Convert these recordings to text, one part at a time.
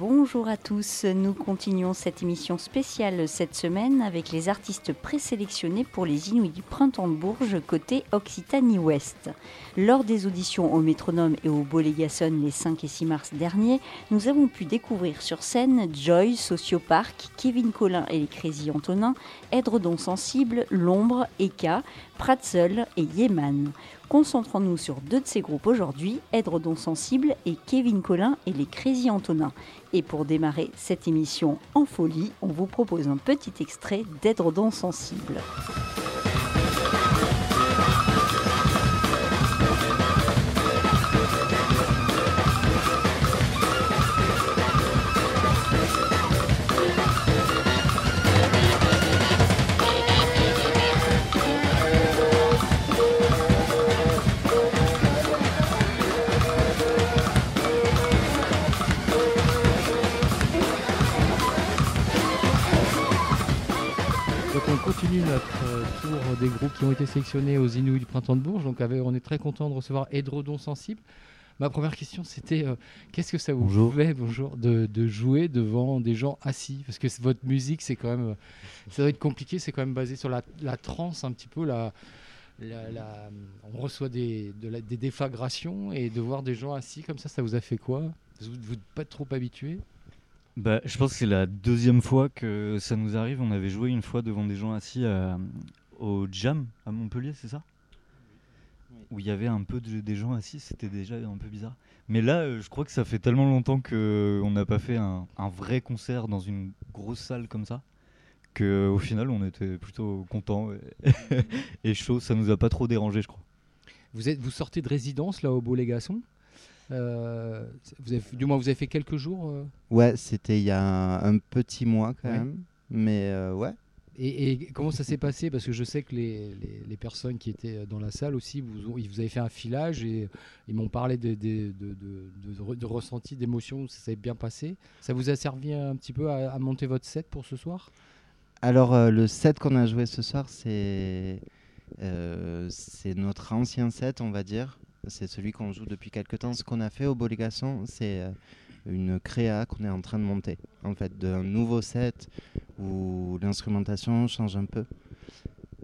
Bonjour à tous, nous continuons cette émission spéciale cette semaine avec les artistes présélectionnés pour les Inuits du Printemps de Bourges côté Occitanie-Ouest. Lors des auditions au Métronome et au Bolégason les 5 et 6 mars dernier, nous avons pu découvrir sur scène Joy, Sociopark, Kevin Collin et les Crazy Antonin, Edredon Sensible, L'Ombre, Eka, Pratzel et Yeman. Concentrons-nous sur deux de ces groupes aujourd'hui, Edredon Sensible et Kevin Collin et les Crazy Antonin. Et pour démarrer cette émission en folie, on vous propose un petit extrait d'Edredon Sensible. Des groupes qui ont été sélectionnés aux Inuits du Printemps de Bourges. Donc avec- on est très content de recevoir Edredon Sensible. Ma première question c'était euh, qu'est-ce que ça vous Bonjour. fait bonjour, de, de jouer devant des gens assis? Parce que votre musique c'est quand même... euh, Ça doit être compliqué, c'est quand même basé sur la, la trance un petit peu. La, la- la- on reçoit des, de la- des déflagrations et de voir des gens assis comme ça, ça vous a fait quoi? Vous n'êtes pas trop habitué Bah, je pense que c'est la deuxième fois que ça nous arrive. On avait joué une fois devant des gens assis à- au Jam à Montpellier, c'est ça Où il y avait un peu de- des gens assis, c'était déjà un peu bizarre. Mais là, euh, je crois que ça fait tellement longtemps qu'on n'a pas fait un, un vrai concert dans une grosse salle comme ça qu'au final, on était plutôt contents et, et chaud. Ça nous a pas trop dérangé, je crois. Vous, êtes, vous sortez de résidence là au Euh, vous avez, du moins, vous avez fait quelques jours. euh, Ouais, c'était il y a un, un petit mois quand Ouais. même. Mais euh, ouais. Et, comment ça s'est passé? Parce que je sais que les, les- personnes qui étaient dans la salle aussi, vous, vous avez fait un filage et ils m'ont parlé de, de, de, de, de re- de ressenti, d'émotion, ça s'est bien passé. Ça vous a servi un petit peu à, monter votre set pour ce soir? Alors, euh, le set qu'on a joué ce soir, c'est euh, notre ancien set, on va dire. C'est celui qu'on joue depuis quelques temps. Ce qu'on a fait au Bolégason, c'est euh, une créa qu'on est en train de monter. En fait, d'un nouveau set où l'instrumentation change un peu.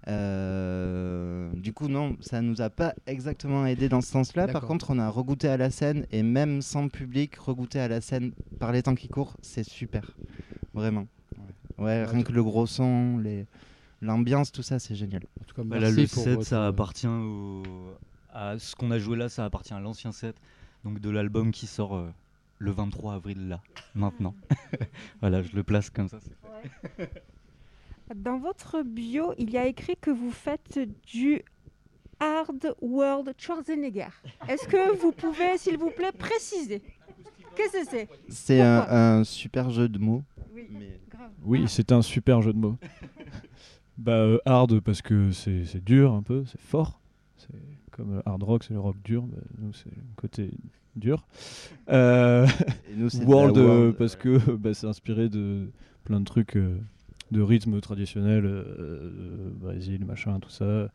Euh, du coup, non, ça nous a pas exactement aidé dans ce sens-là. Par contre, on a regoûté à la scène et même sans public, regoûter à la scène par les temps qui courent, c'est super. Vraiment. Ouais, Ouais, rien que le gros son, les... l'ambiance, tout ça, c'est génial. En tout cas, Bah là, merci le pour set, ça appartient au... à ce qu'on a joué là, ça appartient à l'ancien set, donc de l'album qui sort euh, le 23 avril là, maintenant. voilà, je le place comme ça. Dans votre bio, il y a écrit que vous faites du Hard World Schwarzenegger. Est-ce que vous pouvez, s'il vous plaît, préciser Qu'est-ce que c'est C'est un, super jeu de mots. Oui, Mais grave. Oui, c'est un super jeu de mots. bah, euh, hard parce que c'est c'est dur un peu, c'est fort. C'est comme euh, hard rock, c'est le rock dur. bah, nous, c'est le côté dur. Euh, Et nous, world, euh, world. parce que bah, c'est inspiré de plein de trucs, de euh, euh, Brésil, machin, tout ça,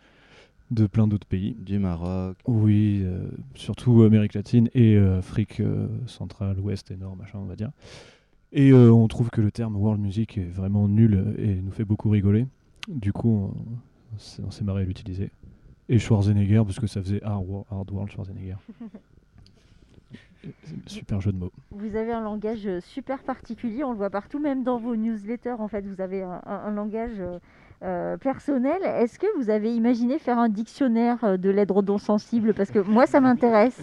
de plein d'autres pays. du Maroc. Oui, euh, surtout Amérique latine et euh, Afrique euh, centrale, ouest et nord, machin, on va dire. Et on trouve que le terme world music est vraiment nul et nous fait beaucoup rigoler. Du coup, on, on s'est marré à l'utiliser. Et Schwarzenegger, parce que ça faisait hard, Wo- hard world Schwarzenegger. Super jeu de mots. Vous avez un langage super particulier, on le voit partout, même dans vos newsletters, en fait, vous avez un, un- un langage euh, euh, personnel. Est-ce que vous avez imaginé faire un dictionnaire euh, de l'édredon sensible Parce que moi, ça m'intéresse.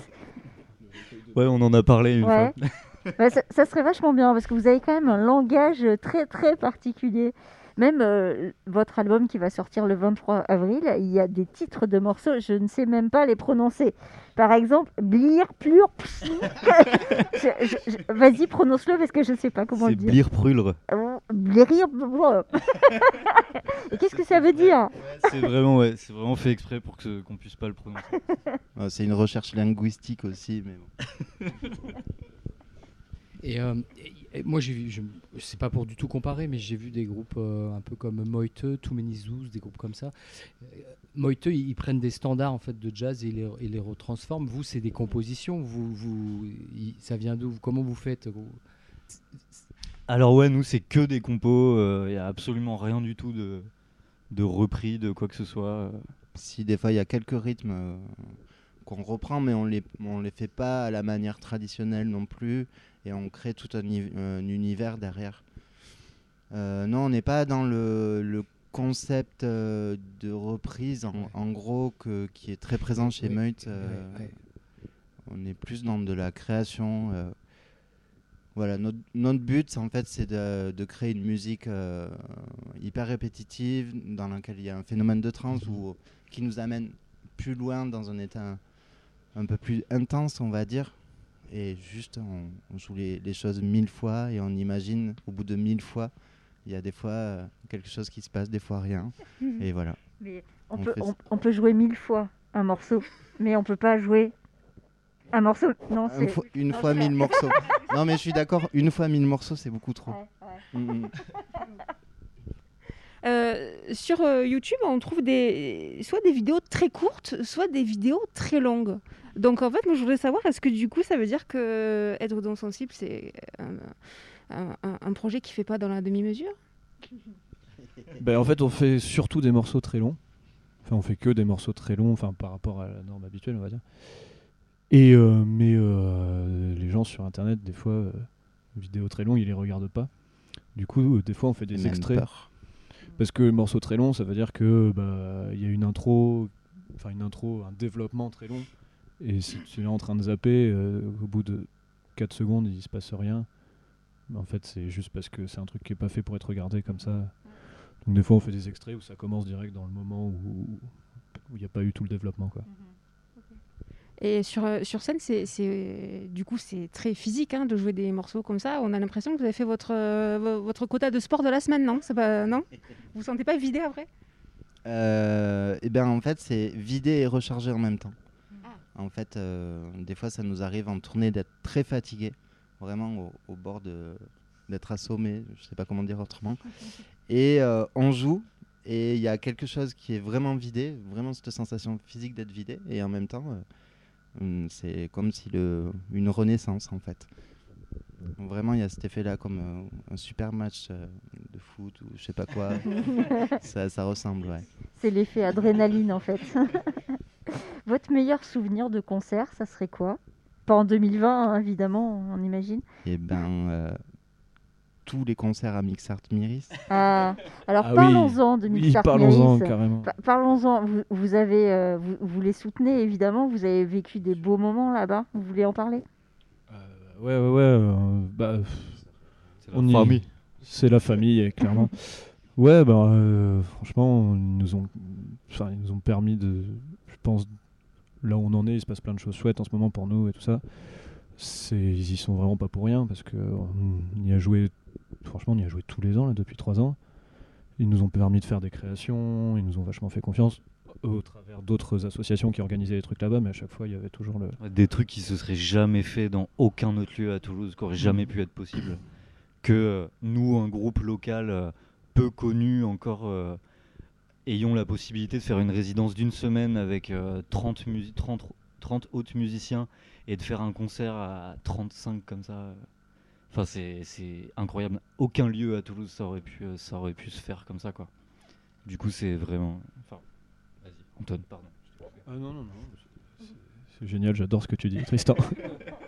Ouais, on en a parlé une Ouais. fois. Ouais, ça, ça serait vachement bien parce que vous avez quand même un langage très très particulier. Même euh, votre album qui va sortir le 23 avril, il y a des titres de morceaux, je ne sais même pas les prononcer. Par exemple, Blir, Plur, Vas-y, prononce-le parce que je ne sais pas comment C'est le dire. Blire Prulre. Et qu'est-ce que ça veut dire C'est vraiment, ouais, c'est vraiment fait exprès pour que- qu'on puisse pas le prononcer. C'est une recherche linguistique aussi, mais bon. Et, euh, et- moi, j'ai vu, je, c'est pas pour du tout comparer, mais j'ai vu des groupes euh, un peu comme Moite, Too Many Zoos, des groupes comme ça. Euh, Moite, ils, ils prennent des standards en fait de jazz et ils les, les retransforment. Vous, c'est des compositions. Vous, ça vient d'où? Comment vous faites vous? Alors ouais, nous c'est que des compos, il n'y a absolument rien du tout de, de repris, de quoi que ce soit. euh. Si des fois il y a quelques rythmes euh, qu'on reprend, mais on les on les fait pas à la manière traditionnelle non plus, et on crée tout un, uni- un univers derrière. Euh, non, on n'est pas dans le, le concept euh, de reprise en, Ouais. en gros que, qui est très présent chez Ouais, Meut. euh, ouais. On est plus dans de la création. voilà, notre, notre but, c'est en fait, c'est de, de créer une musique hyper répétitive dans laquelle il y a un phénomène de trance ou qui nous amène plus loin dans un état un, peu plus intense, on va dire. Et juste, on, on joue les, les choses mille fois et on imagine au bout de mille fois, il y a des fois euh, quelque chose qui se passe, des fois rien. Et voilà. Mais on, On peut, fait on, peut jouer mille fois un morceau, mais on peut pas jouer un morceau. Non, Une c'est. fois, une non, fois mille morceaux. Non, mais je suis d'accord, une fois mille morceaux, c'est beaucoup trop. Ouais, ouais. Mm, mm. Euh, sur euh, YouTube, on trouve des, soit des vidéos très courtes, soit des vidéos très longues. Donc en fait, moi je voudrais savoir, est-ce que du coup ça veut dire que être don sensible, c'est un, un- projet qui fait pas dans la demi-mesure? Ben, en fait, on fait surtout des morceaux très longs. Enfin, on fait que des morceaux très longs, enfin, par rapport à la norme habituelle, on va dire. Et euh, mais euh, les gens sur Internet, des fois, euh, vidéos très longues, ils les regardent pas. Du coup, euh, des fois, on fait des Même extraits. peur. Parce que morceau très long, ça veut dire que bah, il y a une intro, enfin une intro, un développement très long. Et si tu es en train de zapper, euh, au bout de 4 secondes, il se passe rien. Mais en fait, c'est juste parce que c'est un truc qui est pas fait pour être regardé comme ça. Donc des fois, on fait des extraits où ça commence direct dans le moment où il n'y a pas eu tout le développement. Quoi. Et sur, euh, sur scène, c'est, c'est- du coup, c'est très physique hein, de jouer des morceaux comme ça. On a l'impression que vous avez fait votre, euh, vo- votre quota de sport de la semaine, non? Pas, Non? Vous vous sentez pas vidé après? Eh bien, en fait, c'est vider et recharger en même temps. En fait, euh, des fois, ça nous arrive en tournée d'être très fatigué, vraiment au, au bord de d'être assommé, je sais pas comment dire autrement. Et euh, on joue, et il y a quelque chose qui est vraiment vidé, vraiment cette sensation physique d'être vidé, et en même temps, euh, hum, c'est comme si le, une renaissance en fait. Vraiment, il y a cet effet-là, comme euh, un super match euh, de foot ou je sais pas quoi. ça, ça ressemble, ouais. C'est l'effet adrénaline en fait. Votre meilleur souvenir de concert, ça serait quoi? Pas en 2020, hein, évidemment, on imagine. Et ben, euh, tous les concerts à Mixart Miris. Ah, alors Ah oui. parlons-en de Oui, Mixart parlons-en Miris. carrément. Pa- Parlons-en. Vous, vous avez, euh, vous, vous les soutenez évidemment. Vous avez vécu des beaux moments là-bas. Vous voulez en parler? Euh, ouais, ouais, ouais. euh, bah, pff, C'est la On y- famille. C'est la famille, et clairement. ouais, bah, euh, franchement, ils nous, ont, enfin, ils nous ont permis de. Je pense, là où on en est, il se passe plein de choses chouettes en ce moment pour nous et tout ça. Ils y sont vraiment pas pour rien parce qu'on y a joué. Franchement, on y a joué tous les ans là, depuis trois ans. Ils nous ont permis de faire des créations, ils nous ont vachement fait confiance au travers d'autres associations qui organisaient des trucs là-bas, mais à chaque fois, il y avait toujours le. Des trucs qui se seraient jamais fait dans aucun autre lieu à Toulouse, qui auraient jamais pu être possible. Que euh, nous, un groupe local euh, peu connu encore, euh, ayons la possibilité de faire une résidence d'une semaine avec euh, 30, musi- 30, 30 autres musiciens et de faire un concert à 35 comme ça. euh. Enfin, c'est c'est incroyable. Aucun lieu à Toulouse ça aurait pu, euh, ça aurait pu se faire comme ça, quoi. Du coup, c'est vraiment. Enfin, vas-y, Antoine, pardon. Ah non, non, non. C'est génial, j'adore ce que tu dis, Tristan.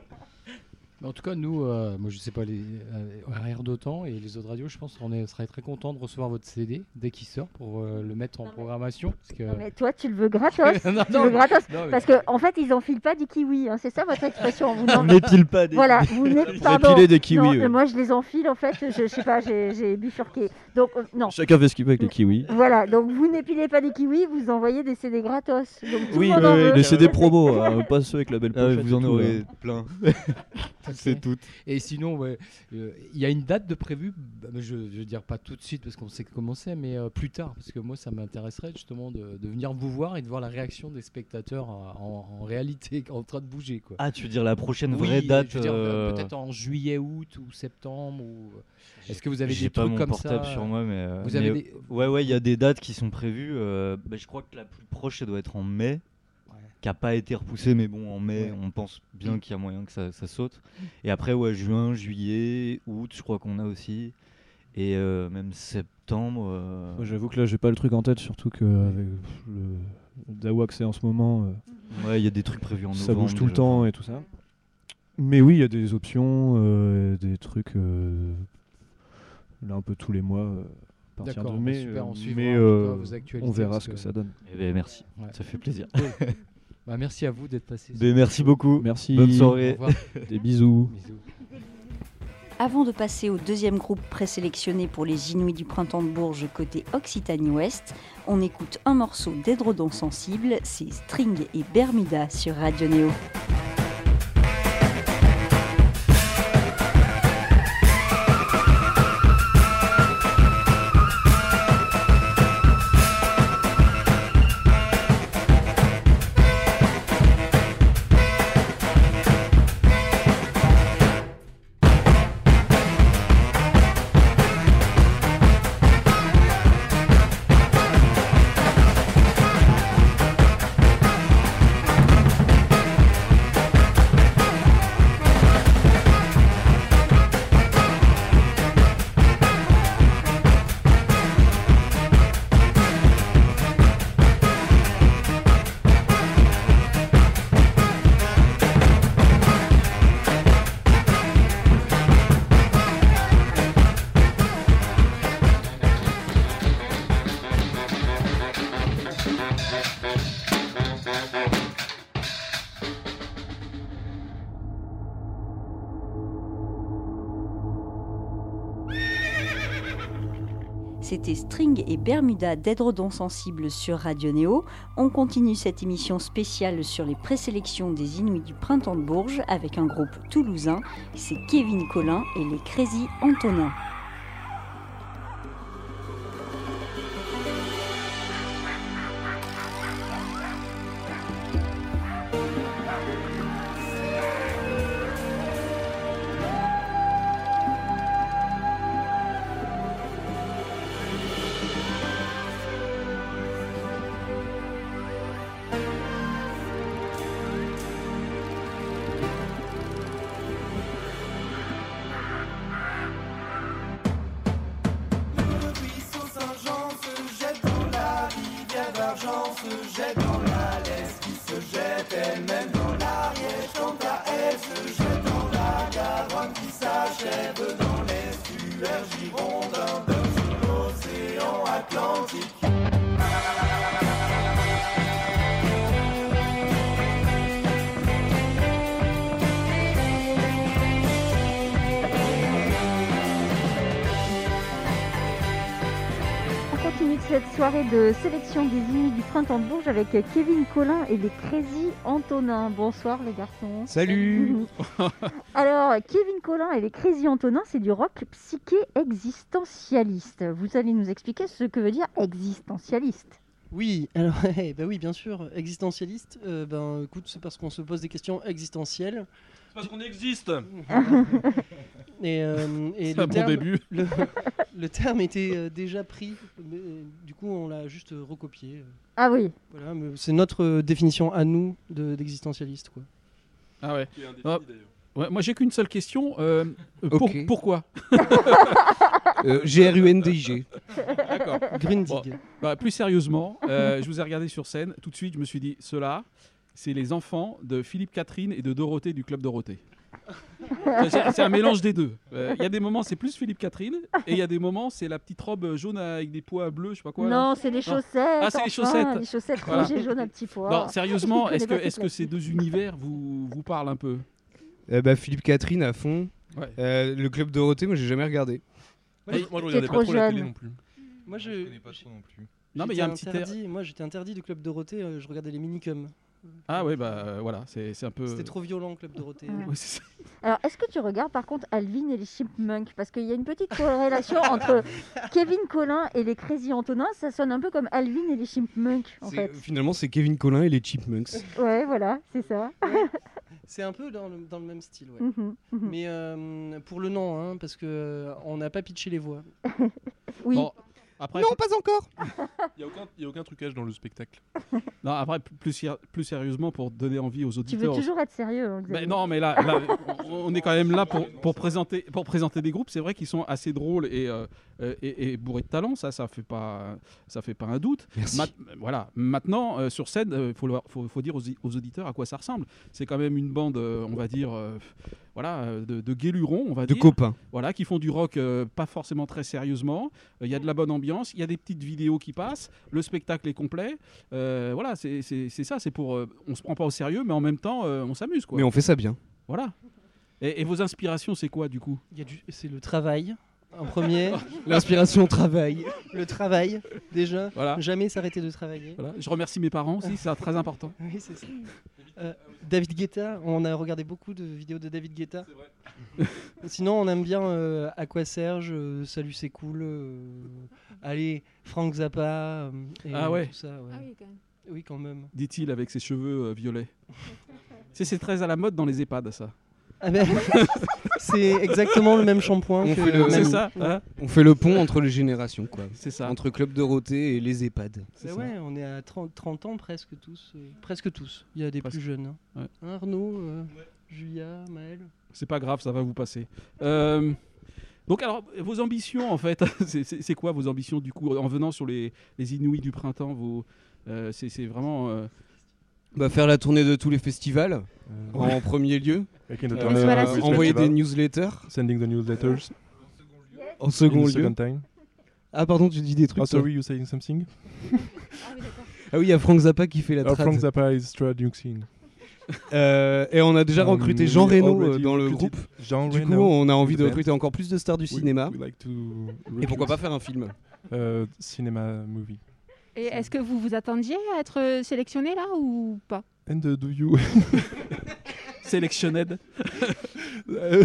Mais En tout cas, nous, euh, moi je sais pas, les euh, arrière d'autant et les autres radios, je pense qu'on serait très content de recevoir votre CD dès qu'il sort pour euh, le mettre en programmation. Parce que... Non, mais toi, tu le veux gratos. Non, tu non, le veux gratos. non, mais- Parce qu'en en fait, ils enfilent pas du kiwi. hein, C'est ça votre expression. Vous On n'en- n'épile pas des. Voilà, vous. Épiler des kiwis, Non, ouais. euh, Moi, je les enfile en fait. Je, je sais pas, j'ai bifurqué. Donc euh, non. Chacun fait ce qu'il veut avec les kiwis. Voilà, donc vous n'épilez pas des kiwis, vous envoyez des CD gratos. Donc tout Oui, le monde en oui, veut. les CD promo, hein, pas ceux avec la belle Ah pochette. vous en aurez hein. plein. Ok. toutes. Et sinon, ouais, euh, il y a une date de prévue, bah, je ne veux dire pas tout de suite parce qu'on sait comment c'est, mais euh, plus tard, parce que moi ça m'intéresserait justement de, de venir vous voir et de voir la réaction des spectateurs euh, en, en réalité en train de bouger. Quoi. Ah, tu veux dire la prochaine Oui, vraie date euh, peut-être en juillet, août ou septembre. Ou... Est-ce que vous avez J'ai des pas trucs mon comme portable ça sur moi, mais. Vous avez des- Ouais, ouais, il y a des dates qui sont prévues. euh, bah, je crois que la plus proche, ça doit être en mai. Qui n'a pas été repoussée, mais bon, en mai, Ouais. on pense bien qu'il y a moyen que ça, ça saute. Et après, ouais, juin, juillet, août, je crois qu'on a aussi. Et euh, même septembre. euh, Moi, J'avoue que là, j'ai pas le truc en tête, surtout qu'avec le DAO accès en ce moment, euh, Ouais, il y a des trucs prévus en novembre. ça bouge tout le temps et tout ça. Mais oui, il y a des options, euh, des trucs euh, là un peu tous les mois euh, à partir D'accord, de bah mai. super, on mais euh, cas on verra ce que que- ça donne. Eh ben, merci, Ouais. ça fait plaisir. Bah, merci à vous d'être passé. Merci beaucoup. Merci. Bonne soirée. Des bisous. Bisous. Avant de passer au deuxième groupe présélectionné pour les Inuits du printemps de Bourges côté Occitanie-Ouest, on écoute un morceau d'Edredon Sensible, c'est String et Bermuda sur Radio Néo. Et Bermuda d'Edredon Sensible sur Radio Néo. On continue cette émission spéciale sur les présélections des Inuits du printemps de Bourges avec un groupe toulousain. C'est Kevin Collin et les Crazy Antonins. Soirée de sélection des Inuits du printemps de Bourges avec Kevin Collin et les Crazy Antonins. Bonsoir les garçons. Salut Alors, Kevin Collin et les Crazy Antonins, c'est du rock psyché existentialiste. Vous allez nous expliquer ce que veut dire existentialiste. Oui, alors eh ben oui, bien sûr, existentialiste. euh, ben écoute, c'est parce qu'on se pose des questions existentielles. Parce qu'on existe Et, euh, et le, un bon terme, début. Le, le terme était euh, déjà pris, mais, euh, du coup on l'a juste euh, recopié. Ah oui. Voilà, mais c'est notre définition à nous de- d'existentialiste. quoi. Ah ouais. Ah, ouais, moi j'ai qu'une seule question. euh, pour- Ok. pourquoi Euh, G-R-U-N-D-I-G. D'accord. Grundig. Bon, bah, plus sérieusement, euh, je vous ai regardé sur scène. Tout de suite, je me suis dit, ceux-là, c'est les enfants de Philippe Catherine et de Dorothée du Club Dorothée. C'est un mélange des deux. Euh, Il y a des moments, c'est plus Philippe Catherine, et il y a des moments, c'est la petite robe jaune avec des pois bleus, je sais pas quoi. non, c'est les chaussettes. Ah, c'est les enfin, chaussettes. Les chaussettes Voilà. rouges et jaunes à petits pois. Non, sérieusement, Je est-ce que, connais ces deux univers vous, vous parlent un peu? Euh, bah, Philippe Catherine à fond. Ouais. Euh, le club Dorothée, moi j'ai jamais regardé. Ouais, moi, moi, je je regardais pas trop la télé jeune. non plus. Moi je. pas trop non plus. Non, mais il y a un j'étais petit air. interdit, Moi j'étais interdit du club Dorothée, euh, je regardais les minicums. Ah ouais, bah euh, voilà, c'est c'est un peu. C'était trop violent, Club Dorothée. Ouais. Alors, est-ce que tu regardes par contre Alvin et les Chipmunks? Parce qu'il y a une petite corrélation entre Kevin Collin et les Crazy Antonin. Ça sonne un peu comme Alvin et les Chipmunks, en fait. Finalement, c'est Kevin Collin et les Chipmunks. Ouais, voilà, c'est ça. C'est un peu dans le, dans le même style, ouais. Mhm, mhm. Mais euh, pour le nom, hein, parce que euh, on n'a pas pitché les voix. Oui. Bon, après, Non, pas encore Il n'y a, aucun- y a aucun trucage dans le spectacle. non, après plus, plus sérieusement, pour donner envie aux Tu veux auditeurs. toujours être sérieux, hein, Ben non, mais là, là, on, on est quand même là pour, pour, présenter, pour présenter des groupes. C'est vrai qu'ils sont assez drôles et, euh, et, et bourrés de talent. Ça, ça fait pas, ça fait pas un doute. Merci. Mat- voilà. Maintenant, euh, sur scène, il faut, le- faut, faut dire aux, aux auditeurs à quoi ça ressemble. C'est quand même une bande, euh, on va dire, euh, voilà, euh, de, de guélurons, on va De dire. copains. Voilà, qui font du rock euh, pas forcément très sérieusement. Il y a de la bonne ambiance, il y a des petites vidéos qui passent, le spectacle est complet. Euh, voilà, c'est ça. C'est pour, euh, on se prend pas au sérieux, mais en même temps, euh, on s'amuse, quoi. Mais on fait ça bien. Voilà. Et, et vos inspirations, c'est quoi du coup? C'est le travail en premier. L'inspiration au travail. le travail, déjà. Voilà. Jamais s'arrêter de travailler. Voilà. Je remercie mes parents aussi, c'est très important. Oui, c'est ça. Euh, David Guetta, on a regardé beaucoup de vidéos de David Guetta. Sinon, on aime bien euh, Aqua Serge, euh, Salut c'est cool. euh, allez, Frank Zappa. euh, et Ah ouais. tout ça, ouais. Ah oui, quand même. Oui, quand même. Dit-il avec ses cheveux euh, violets. c'est très à la mode dans les EHPAD, ça. Ah ben, c'est exactement le même shampoing On que fait le- Mamie. C'est ça, hein On fait le pont entre les générations, quoi. C'est ça. Entre Club Dorothée et les EHPAD. Bah ouais, on est à 30, 30 ans presque tous. euh, presque tous. Il y a des Presque. plus jeunes. hein. Ouais. Hein, Arnaud, euh, Julia, Maël. C'est pas grave, ça va vous passer. Euh, donc alors, vos ambitions en fait, c'est- quoi vos ambitions du coup en venant sur les, les Inouïs du printemps vos, euh, c'est vraiment... euh, Bah, faire la tournée de tous les festivals, Euh, en premier lieu. Euh, uh, c'est- envoyer des newsletters. Sending the newsletters. En second lieu. second. Ah, pardon, tu dis des trucs. Oh, sorry, you saying something? Ah oui. Ah oui, il y a Frank Zappa qui fait la Oh, trad. Frank Zappa is traducing. Euh, et on a déjà recruté we Jean Reno euh, already dans le recruited groupe. Jean Du coup, Reno on a in envie the de recruter encore plus de stars du cinéma. we like to Et pourquoi pas faire un film euh, cinéma movie. Et est-ce que vous vous attendiez à être euh, sélectionné là ou pas? And uh, do you? Selectioned. Euh, Euh,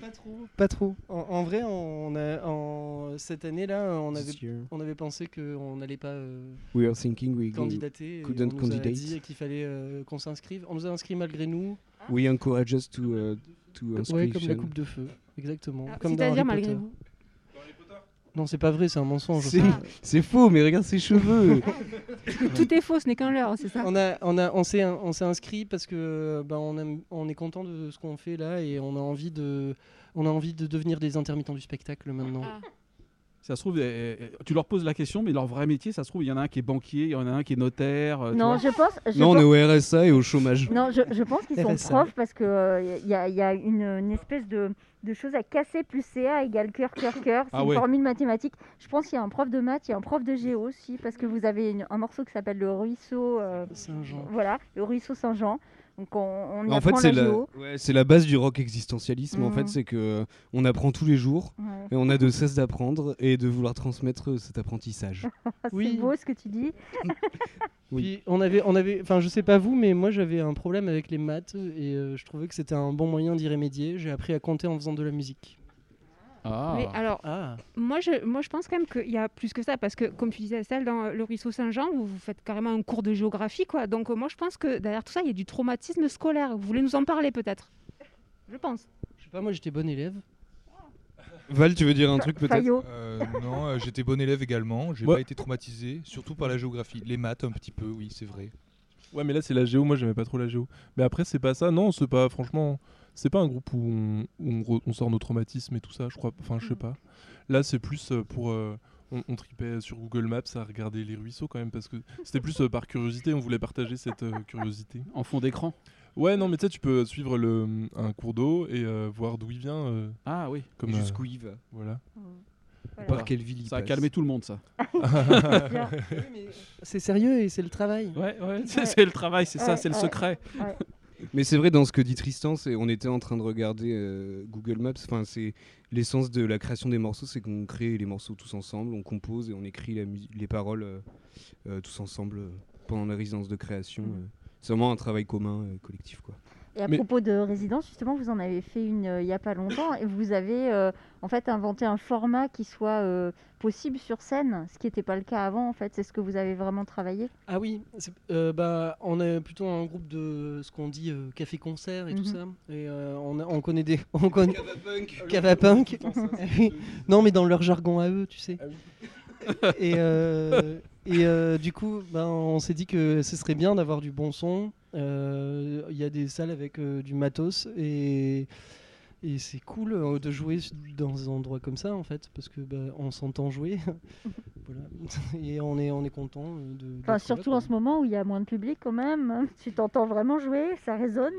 pas trop. Pas trop. En, en vrai, on a, en, cette année-là, on avait, on avait pensé qu'on n'allait pas euh, We are thinking we, candidater. couldn't on nous a candidate. dit qu'il fallait euh, qu'on s'inscrive. On nous a inscrits malgré nous. we encourage us to, uh, to Ouais, inscription. comme la coupe de feu. Exactement. Ah, C'est-à-dire malgré vous Non, c'est pas vrai, c'est un mensonge. C'est- faux, mais regarde ses cheveux. Tout est faux, ce n'est qu'un leurre, c'est ça? On a, on a, on s'est, on s'est inscrit parce que ben on, aime- on est content de ce qu'on fait là et on a envie de, on a envie de devenir des intermittents du spectacle maintenant. Ah. Ça se trouve, euh, euh, tu leur poses la question, mais leur vrai métier, ça se trouve, il y en a un qui est banquier, il y en a un qui est notaire. euh, Non, je pense. je non, on est au RSA et au chômage. Non, je, je pense qu'ils sont profs parce qu'il y, a, y a une, une espèce de, de chose à casser plus CA égale cœur, cœur, cœur. C'est Ah une ouais. formule mathématique. Je pense qu'il y a un prof de maths, il y a un prof de géo aussi parce que vous avez une- un morceau qui s'appelle le ruisseau. euh, Saint-Jean. voilà, le ruisseau Saint-Jean. Donc on, on y En fait, apprend c'est la la, géo. ouais, c'est la base du rock existentialisme. En Mhm. fait, c'est que euh, on apprend tous les jours Ouais. et on a de cesse d'apprendre et de vouloir transmettre euh, cet apprentissage. Ah, Oui. C'est beau ce que tu dis. Oui. Puis on avait, on avait, enfin je sais pas vous, mais moi j'avais un problème avec les maths et euh, je trouvais que c'était un bon moyen d'y remédier. J'ai appris à compter en faisant de la musique. Ah. Mais alors, Ah. moi je, moi je pense quand même qu'il y a plus que ça, parce que comme tu disais, Estelle, dans le ruisseau Saint-Jean, vous, vous faites carrément un cours de géographie, quoi. Donc euh, moi je pense que derrière tout ça, il y a du traumatisme scolaire. Vous voulez nous en parler peut-être? Je pense. Je sais pas, moi j'étais bon élève. Val, tu veux dire un truc peut-être? Euh, non, euh, j'étais bon élève également. J'ai Ouais. pas été traumatisé, surtout par la géographie. Les maths, un petit peu, oui, c'est vrai. Ouais, mais là c'est la géo. Moi j'aimais pas trop la géo. Mais après c'est pas ça. Non, c'est pas. Franchement, c'est pas un groupe où on, où on re- on sort nos traumatismes et tout ça. Je crois. Enfin, je sais pas. Là c'est plus euh, pour. euh, on, on tripait sur Google Maps à regarder les ruisseaux quand même parce que c'était plus euh, par curiosité. On voulait partager cette euh, curiosité. En fond d'écran. Ouais, non, mais tu sais, tu peux suivre le, un cours d'eau et euh, voir d'où il vient. euh, Ah oui. comme euh, Jusqu'où il va Voilà. Voilà. Par quelle ville il Ça a passe calmé tout le monde, ça. C'est sérieux et c'est le travail. Ouais, ouais. C'est Ouais. c'est le travail, c'est ça, Ouais, c'est le ouais. secret. Mais c'est vrai dans ce que dit Tristan, c'est on était en train de regarder euh, Google Maps. Enfin, c'est l'essence de la création des morceaux, c'est qu'on crée les morceaux tous ensemble, on compose et on écrit la les paroles euh, euh, tous ensemble pendant la résidence de création. euh. c'est vraiment un travail commun, collectif, quoi. Et à Mais- propos de résidence, justement, vous en avez fait une euh, il n'y a pas longtemps et vous avez euh, en fait inventé un format qui soit euh, possible sur scène, ce qui n'était pas le cas avant. En fait, c'est ce que vous avez vraiment travaillé? Ah oui, euh, bah, on est plutôt un groupe de ce qu'on dit euh, café-concert et tout Mhm. ça. Et euh, on, a- on connaît des. On connaît... Cavapunk. Oui. non, mais dans leur jargon à eux, tu sais. euh, et euh, du coup, ben, on s'est dit que ce serait bien d'avoir du bon son. Euh, Il y a des salles avec euh, du matos et. Et c'est cool euh, de jouer dans des endroits comme ça en fait parce que bah, on s'entend jouer voilà. et on est on est content euh, de Enfin, d'être là, surtout en ce moment où il y a moins de public quand même. hein. Tu t'entends vraiment jouer, ça résonne.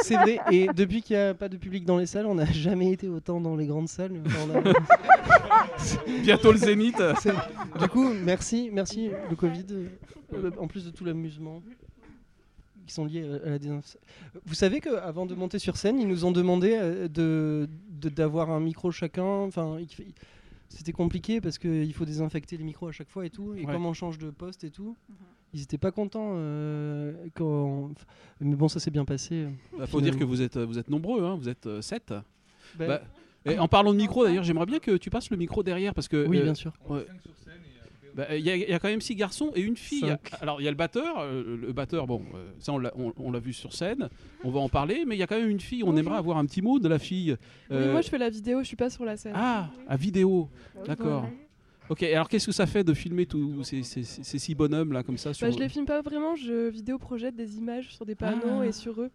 C'est vrai, et depuis qu'il n'y a pas de public dans les salles, on n'a jamais été autant dans les grandes salles. Enfin, on a- Bientôt le Zénith. Du coup, merci, merci le Covid, euh, en plus de tout l'amusement qui sont liés à la désinfection. Vous savez qu'avant de monter sur scène, ils nous ont demandé euh, de de- d'avoir un micro chacun. Enfin, c'était compliqué parce qu'il faut désinfecter les micros à chaque fois et tout. Et Ouais. comme on change de poste et tout, ils n'étaient pas contents. euh, quand... Mais bon, ça s'est bien passé. Il Bah, faut dire que vous êtes, vous êtes nombreux, hein, vous êtes 7. Ben- et en parlant de micro, d'ailleurs, j'aimerais bien que tu passes le micro derrière parce que. Oui, euh, bien sûr. Bah, il y a quand même six garçons et une fille. Cinq. Alors il y a le batteur, euh, le batteur, bon, euh, ça on l'a vu sur scène, on va en parler, mais il y a quand même une fille, on aimerait avoir un petit mot de la fille. Oui, Euh, moi je fais la vidéo, je suis pas sur la scène. Ah, à vidéo, d'accord. Ok, alors qu'est-ce que ça fait de filmer tous ces, ces- ces- ces six bonhommes là comme ça sur... Bah, je les filme pas vraiment, je vidéo projette des images sur des panneaux Ah. et sur eux.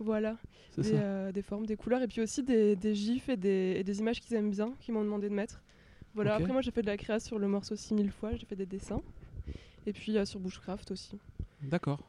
Voilà. C'est Des, ça. euh, des formes, des couleurs et puis aussi des, des gifs et des, et des images qu'ils aiment bien, qu'ils m'ont demandé de mettre. Voilà, après moi j'ai fait de la création sur le morceau 6000 fois, j'ai fait des dessins. Et puis euh, sur Bushcraft aussi. D'accord.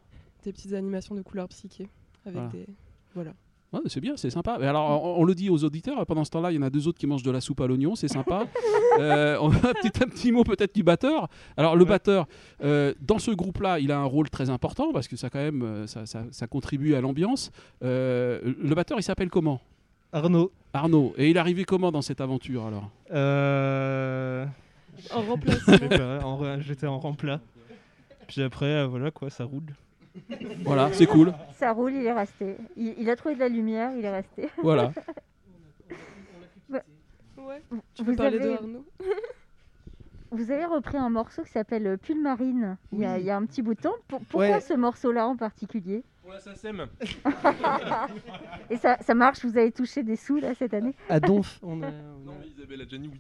Des petites animations de couleurs psychées avec Voilà. des. Voilà. Ouais, c'est bien, c'est sympa. Mais alors, on, on le dit aux auditeurs, pendant ce temps-là, il y en a deux autres qui mangent de la soupe à l'oignon, c'est sympa. Euh, on a un petit, un petit mot peut-être du batteur. Alors, le batteur, euh, dans ce groupe-là, il a un rôle très important parce que ça, quand même, euh, ça, ça- ça contribue à l'ambiance. Euh, le batteur, il s'appelle comment? Arnaud. Arnaud. Et il est arrivé comment dans cette aventure alors Euh... En remplacement. J'étais en remplat. Puis après, euh, voilà quoi, ça roule. Voilà, c'est cool. Ça roule, il est resté. Il, il a trouvé de la lumière, il est resté. Voilà. Bah, Ouais. Tu peux parler de avez- Arnaud Vous avez repris un morceau qui s'appelle euh, Pull Marine il, y a, Oui. il y a un petit bout de temps. Pour- pourquoi Ouais. ce morceau-là en particulier? Pour la SACEM. Et ça, ça marche, vous avez touché des sous là cette année? À Donf, on a. Non, mais Isabelle oui.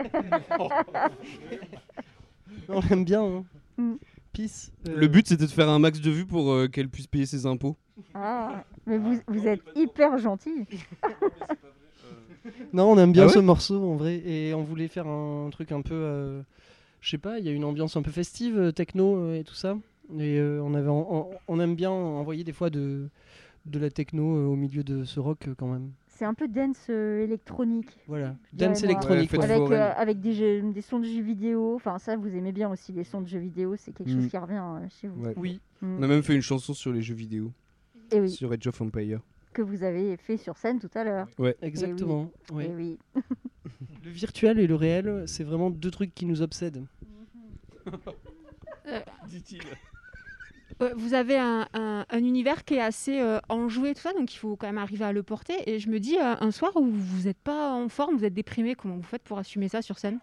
On l'aime bien. Hein. Mm. Peace. euh, Le but, c'était de faire un max de vues pour euh, qu'elle puisse payer ses impôts. Ah, mais vous, vous êtes hyper gentil. Non, on aime bien Ah ouais? ce morceau en vrai. Et on voulait faire un truc un peu. euh, Je sais pas, il y a une ambiance un peu festive, euh, techno euh, et tout ça. Et euh, on, avait, on, on aime bien envoyer des fois de, de la techno euh, au milieu de ce rock euh, quand même. C'est un peu dance euh, électronique. Voilà. Dance électronique, ouais. Avec, euh, avec des, jeux- des sons de jeux vidéo. Enfin, ça, vous aimez bien aussi les sons de jeux vidéo. C'est quelque chose Mm. qui revient euh, chez vous. Ouais. Oui. Mm. On a même fait une chanson sur les jeux vidéo. Et oui. Sur Age of Empire. Que vous avez fait sur scène tout à l'heure. Ouais. Eh oui. Exactement. Eh ouais. oui. Le virtuel et le réel, c'est vraiment deux trucs qui nous obsèdent. Euh, Dit-il. Euh, vous avez un, un- un univers qui est assez euh, enjoué, tout ça, donc il faut quand même arriver à le porter. Et je me dis, euh, un soir où vous n'êtes pas en forme, vous êtes déprimé, comment vous faites pour assumer ça sur scène?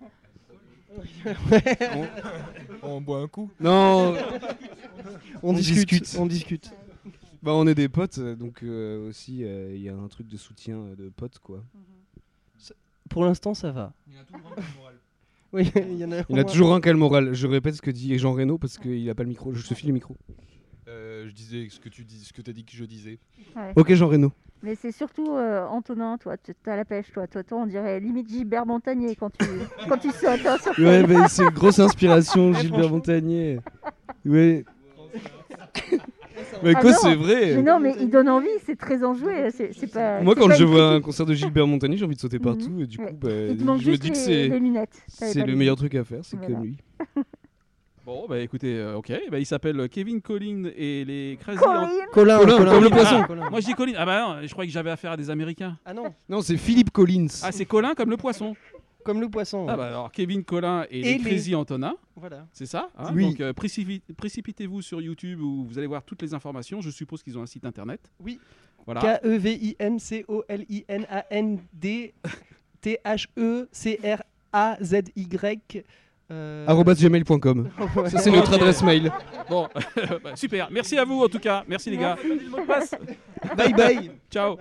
On boit un coup. Non On discute, on discute. Bah, on est des potes, donc euh, aussi, euh, il y a un truc de soutien de potes, quoi. Pour l'instant, ça va. Il y en a a le moral. Oui, il y en a. Il y en a toujours un qui a le moral. Je répète ce que dit Jean Reno parce qu'il a pas le micro. Je te file le micro. Euh, je disais ce que tu dis, ce que t'as dit que je disais. Ouais. Ok, Jean Reno. Mais c'est surtout euh, Antonin, toi, tu as la pêche, toi. Toi, toi, on dirait limite Gilbert Montagnier quand tu, quand tu sautes. hein, Ouais, bah, c'est une grosse inspiration, Gilbert. Montagnier. Ouais. Mais Ah quoi, c'est vrai. Mais non, mais il donne envie, c'est très enjoué. C'est pas. Moi, quand pas je vois un concert de Gilbert Montagnier, j'ai envie de sauter Mhm. partout. Et du Ouais. coup, bah, je me dis que c'est c'est le meilleur truc à faire, c'est Voilà. comme lui. Bon, bah écoutez, euh, ok, bah, il s'appelle Kevin Collin et les Crazy Colin. Colin, Colin, Colin, comme le poisson. ah, Colin. Moi je dis Colin, ah bah non, je croyais que j'avais affaire à des Américains. Ah non. Non, c'est Philippe Collins. Ah c'est Colin comme le poisson. Comme le poisson. Ah bah alors Kevin Collin et, Et les les- Crazy Antonin. Voilà. C'est ça hein Oui. Donc euh, précipi- précipitez-vous sur YouTube où vous allez voir toutes les informations. Je suppose qu'ils ont un site internet. Oui. Voilà. E K-E-V-I-N-C-O-L-I-N-A-N-D T-H-E-C-R-A-Z-Y. euh, gmail.com. Ouais. Ça, c'est notre adresse mail. Bon, bah, super. Merci à vous en tout cas. Merci les gars. Bye bye. Ciao.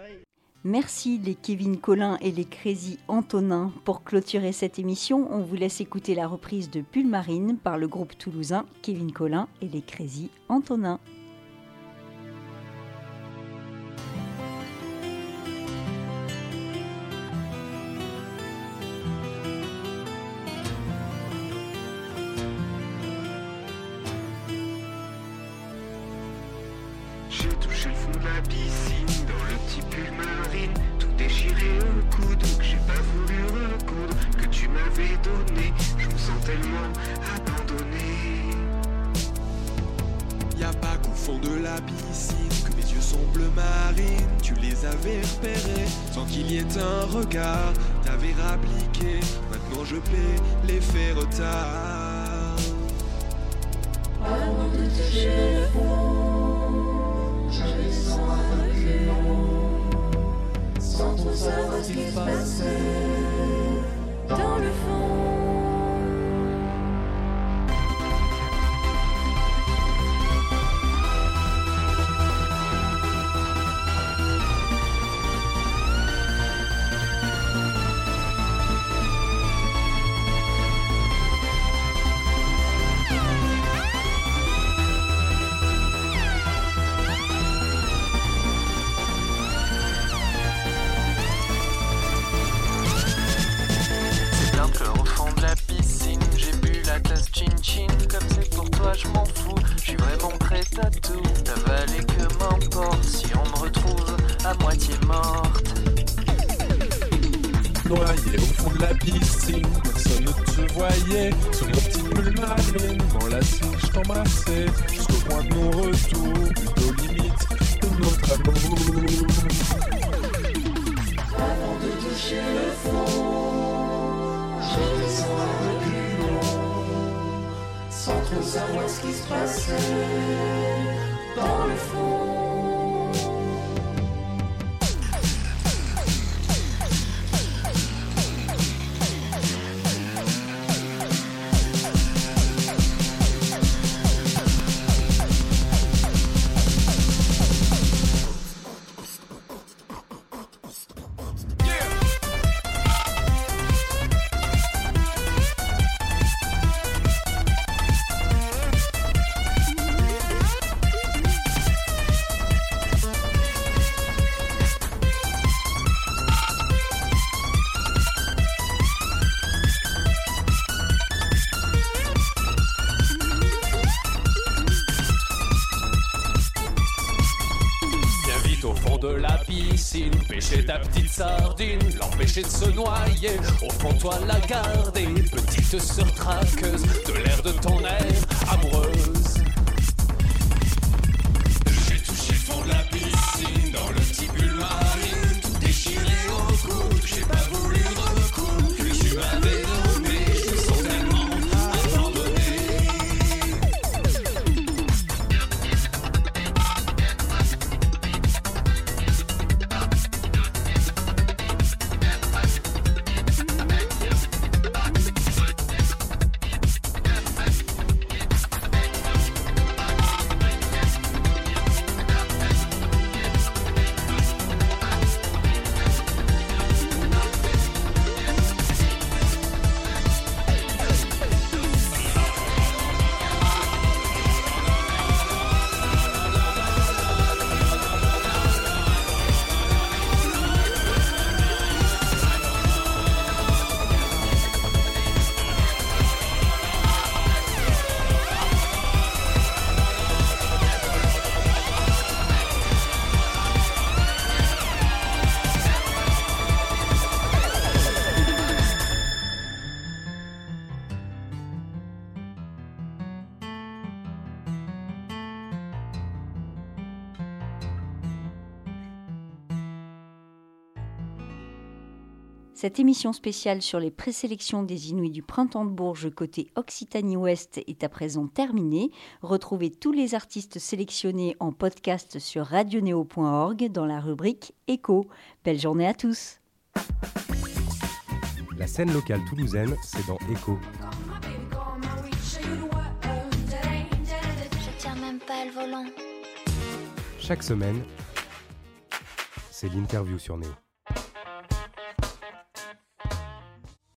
Merci les Kevin Collin et les Crazy Antonin. Pour clôturer cette émission, on vous laisse écouter la reprise de Pulmarine par le groupe toulousain Kevin Collin et les Crazy Antonin. J'ai touché le fond de la piscine dans petit pull marine, tout déchiré au coude que j'ai pas voulu recoudre, que tu m'avais donné. Je me sens tellement abandonné. Y a pas qu'au fond de la piscine que mes yeux sont bleu marine. Tu les avais repérés sans qu'il y ait un regard. T'avais rappliqué, maintenant je paie l'effet retard. Passait dans le fond. Ta petite sardine, l'empêcher de se noyer. Au fond, toi la garder, petite sœur traqueuse, de l'air de ton Cette émission spéciale sur les présélections des Inuits du Printemps de Bourges côté Occitanie-Ouest est à présent terminée. Retrouvez tous les artistes sélectionnés en podcast sur radioneo.org dans la rubrique Écho. Belle journée à tous. La scène locale toulousaine, c'est dans Echo. Je tiens même pas le volant. Chaque semaine, c'est l'interview sur Néo.